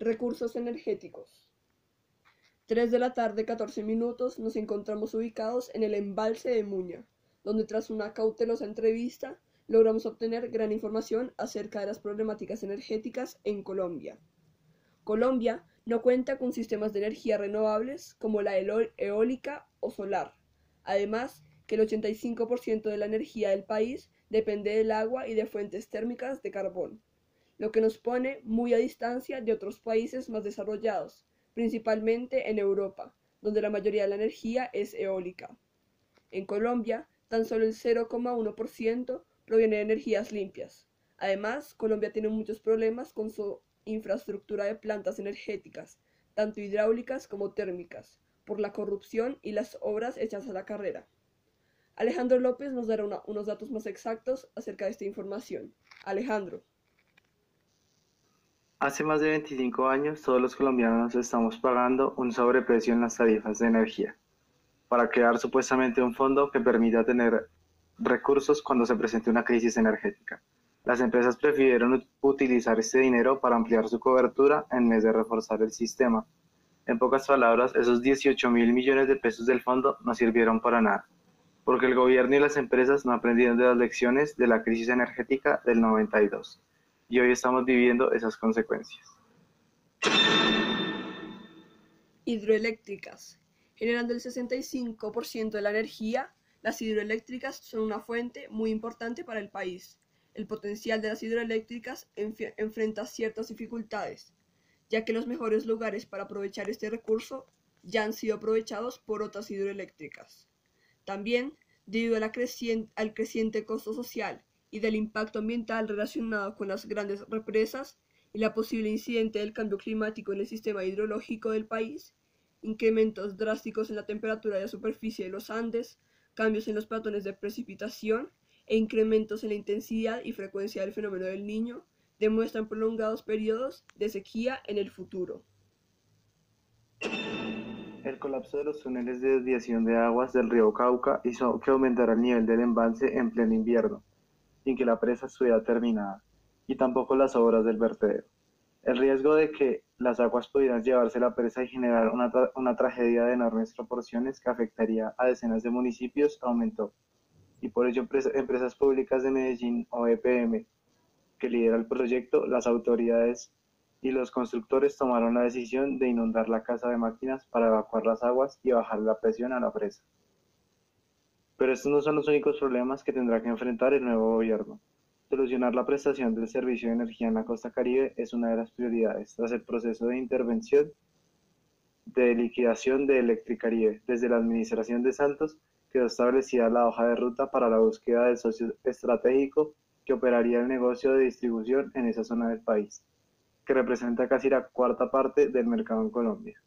Recursos energéticos. 3 de la tarde, 14 minutos, nos encontramos ubicados en el embalse de Muña, donde tras una cautelosa entrevista logramos obtener gran información acerca de las problemáticas energéticas en Colombia. Colombia no cuenta con sistemas de energía renovables como la eólica o solar. Además, que el 85% de la energía del país depende del agua y de fuentes térmicas de carbón, lo que nos pone muy a distancia de otros países más desarrollados, principalmente en Europa, donde la mayoría de la energía es eólica. En Colombia, tan solo el 0,1% proviene de energías limpias. Además, Colombia tiene muchos problemas con su infraestructura de plantas energéticas, tanto hidráulicas como térmicas, por la corrupción y las obras hechas a la carrera. Alejandro López nos dará unos datos más exactos acerca de esta información. Alejandro. Hace más de 25 años todos los colombianos estamos pagando un sobreprecio en las tarifas de energía para crear supuestamente un fondo que permita tener recursos cuando se presente una crisis energética. Las empresas prefirieron utilizar este dinero para ampliar su cobertura en vez de reforzar el sistema. En pocas palabras, esos 18 mil millones de pesos del fondo no sirvieron para nada, porque el gobierno y las empresas no aprendieron de las lecciones de la crisis energética del 92, y hoy estamos viviendo esas consecuencias. Hidroeléctricas. Generando el 65% de la energía, las hidroeléctricas son una fuente muy importante para el país el potencial de las hidroeléctricas enfrenta ciertas dificultades, ya que los mejores lugares para aprovechar este recurso ya han sido aprovechados por otras hidroeléctricas. También, debido al creciente costo social y del impacto ambiental relacionado con las grandes represas y la posible incidente del cambio climático en el sistema hidrológico del país, incrementos drásticos en la temperatura de la superficie de los Andes, cambios en los patrones de precipitación e incrementos en la intensidad y frecuencia del fenómeno del niño demuestran prolongados periodos de sequía en el futuro. El colapso de los túneles de desviación de aguas del río Cauca hizo que aumentara el nivel del embalse en pleno invierno, sin que la presa estuviera terminada, y tampoco las obras del vertedero. El riesgo de que las aguas pudieran llevarse la presa y generar una, una tragedia de enormes proporciones que afectaría a decenas de municipios aumentó y por ello empresas públicas de Medellín o EPM, que lidera el proyecto, las autoridades y los constructores tomaron la decisión de inundar la casa de máquinas para evacuar las aguas y bajar la presión a la presa. Pero estos no son los únicos problemas que tendrá que enfrentar el nuevo gobierno. Solucionar la prestación del servicio de energía en la costa caribe es una de las prioridades tras el proceso de intervención de liquidación de Electricaribe desde la administración de Santos quedó establecida la hoja de ruta para la búsqueda del socio estratégico que operaría el negocio de distribución en esa zona del país, que representa casi la cuarta parte del mercado en Colombia.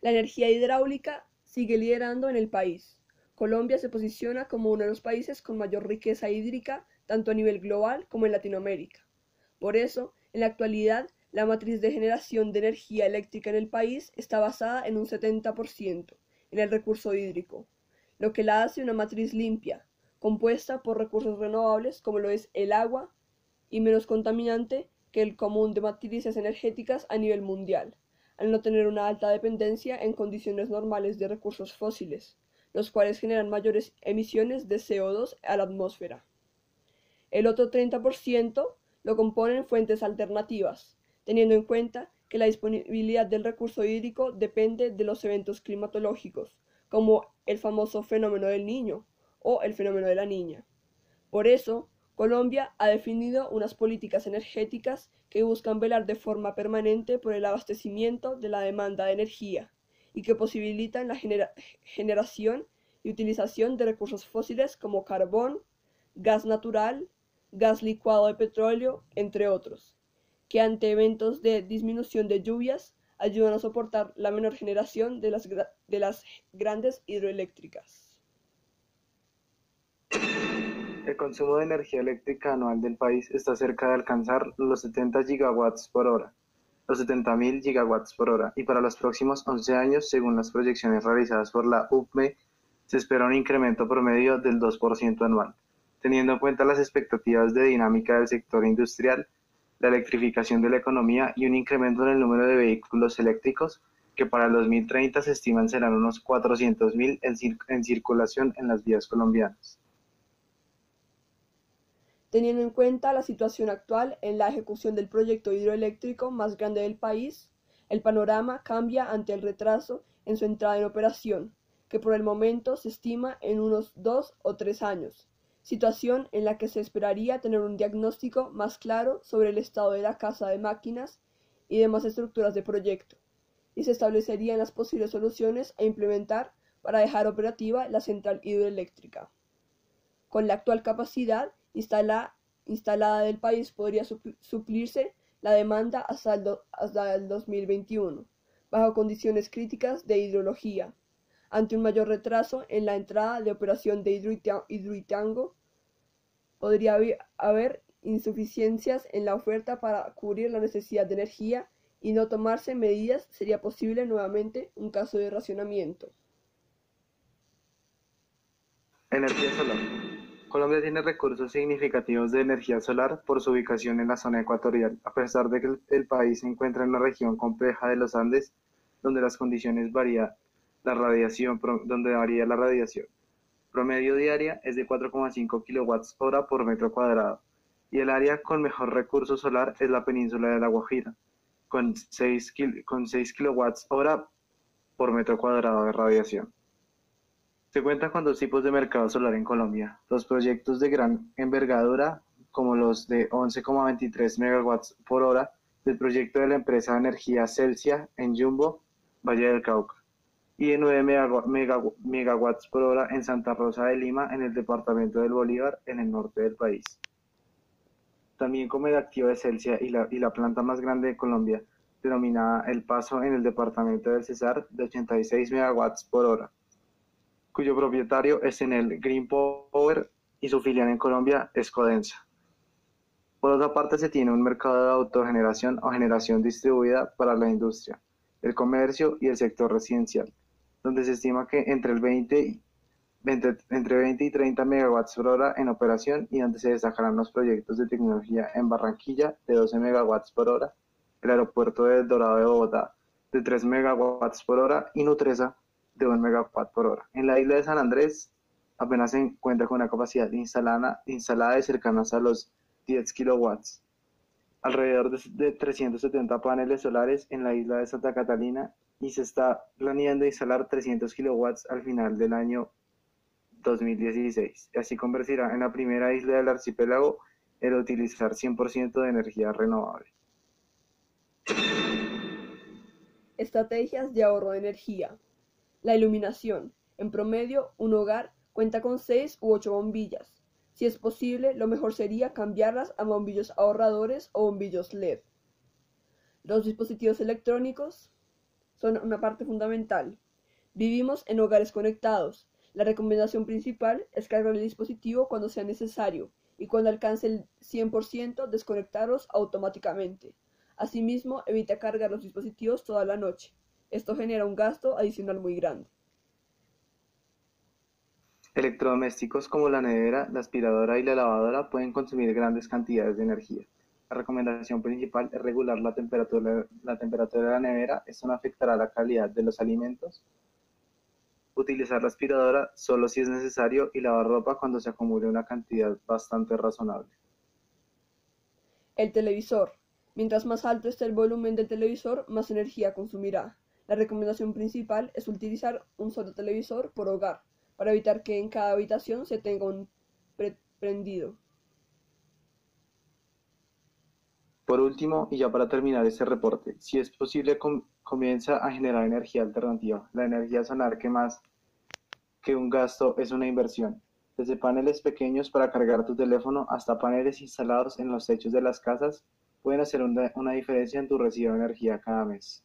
La energía hidráulica sigue liderando en el país. Colombia se posiciona como uno de los países con mayor riqueza hídrica, tanto a nivel global como en Latinoamérica. Por eso, en la actualidad, la matriz de generación de energía eléctrica en el país está basada en un 70% en el recurso hídrico, lo que la hace una matriz limpia, compuesta por recursos renovables como lo es el agua y menos contaminante que el común de matrices energéticas a nivel mundial, al no tener una alta dependencia en condiciones normales de recursos fósiles, los cuales generan mayores emisiones de CO2 a la atmósfera. El otro 30% lo componen fuentes alternativas, teniendo en cuenta que la disponibilidad del recurso hídrico depende de los eventos climatológicos, como el famoso fenómeno del niño o el fenómeno de la niña. Por eso, Colombia ha definido unas políticas energéticas que buscan velar de forma permanente por el abastecimiento de la demanda de energía y que posibilitan la generación y utilización de recursos fósiles como carbón, gas natural, gas licuado de petróleo, entre otros que ante eventos de disminución de lluvias ayudan a soportar la menor generación de las, de las grandes hidroeléctricas. El consumo de energía eléctrica anual del país está cerca de alcanzar los 70 gigawatts por hora, los 70.000 gigawatts por hora, y para los próximos 11 años, según las proyecciones realizadas por la UPME, se espera un incremento promedio del 2% anual. Teniendo en cuenta las expectativas de dinámica del sector industrial, la electrificación de la economía y un incremento en el número de vehículos eléctricos que para el 2030 se estiman serán unos 400.000 en, en circulación en las vías colombianas. Teniendo en cuenta la situación actual en la ejecución del proyecto hidroeléctrico más grande del país, el panorama cambia ante el retraso en su entrada en operación, que por el momento se estima en unos dos o tres años, situación en la que se esperaría tener un diagnóstico más claro sobre el estado de la casa de máquinas y demás estructuras de proyecto, y se establecerían las posibles soluciones a implementar para dejar operativa la central hidroeléctrica. Con la actual capacidad instalada del país podría suplirse la demanda hasta el, hasta el 2021, bajo condiciones críticas de hidrología. Ante un mayor retraso en la entrada de operación de Hidroitango, podría haber insuficiencias en la oferta para cubrir la necesidad de energía y no tomarse medidas sería posible nuevamente un caso de racionamiento. Energía solar. Colombia tiene recursos significativos de energía solar por su ubicación en la zona ecuatorial, a pesar de que el país se encuentra en una región compleja de los Andes, donde las condiciones varía la radiación, donde varía la radiación. Promedio diaria es de 4,5 kilowatts hora por metro cuadrado, y el área con mejor recurso solar es la península de La Guajira, con 6, con 6 kilowatts hora por metro cuadrado de radiación. Se cuenta con dos tipos de mercado solar en Colombia, los proyectos de gran envergadura, como los de 11,23 megawatts por hora del proyecto de la empresa de energía Celsia en Jumbo, Valle del Cauca, y de 9 megawatts por hora en Santa Rosa de Lima, en el departamento del Bolívar, en el norte del país. También como el activo de Celsia y la, y la planta más grande de Colombia, denominada El Paso en el departamento del Cesar, de 86 megawatts por hora cuyo propietario es en el Green Power y su filial en Colombia es Codensa. Por otra parte, se tiene un mercado de autogeneración o generación distribuida para la industria, el comercio y el sector residencial, donde se estima que entre, el 20, entre 20 y 30 megawatts por hora en operación y donde se destacarán los proyectos de tecnología en Barranquilla de 12 megawatts por hora, el aeropuerto de Dorado de Bogotá de 3 megawatts por hora y Nutresa de 1 megawatt por hora. En la isla de San Andrés apenas se encuentra con una capacidad instalada, instalada de cercanas a los 10 kilowatts. Alrededor de, 370 paneles solares en la isla de Santa Catalina y se está planeando instalar 300 kilowatts al final del año 2016. Así convertirá en la primera isla del archipiélago el utilizar 100% de energía renovable. Estrategias de ahorro de energía. La iluminación. En promedio, un hogar cuenta con seis u ocho bombillas. Si es posible, lo mejor sería cambiarlas a bombillos ahorradores o bombillos LED. Los dispositivos electrónicos son una parte fundamental. Vivimos en hogares conectados. La recomendación principal es cargar el dispositivo cuando sea necesario y cuando alcance el 100% desconectarlos automáticamente. Asimismo, evita cargar los dispositivos toda la noche. Esto genera un gasto adicional muy grande. Electrodomésticos como la nevera, la aspiradora y la lavadora pueden consumir grandes cantidades de energía. La recomendación principal es regular la temperatura, la temperatura de la nevera, esto no afectará la calidad de los alimentos. Utilizar la aspiradora solo si es necesario y lavar ropa cuando se acumule una cantidad bastante razonable. El televisor. Mientras más alto esté el volumen del televisor, más energía consumirá. La recomendación principal es utilizar un solo televisor por hogar, para evitar que en cada habitación se tenga un prendido. Por último, y ya para terminar este reporte, si es posible, comienza a generar energía alternativa. La energía solar que más que un gasto es una inversión. Desde paneles pequeños para cargar tu teléfono hasta paneles instalados en los techos de las casas pueden hacer una diferencia en tu recibo de energía cada mes.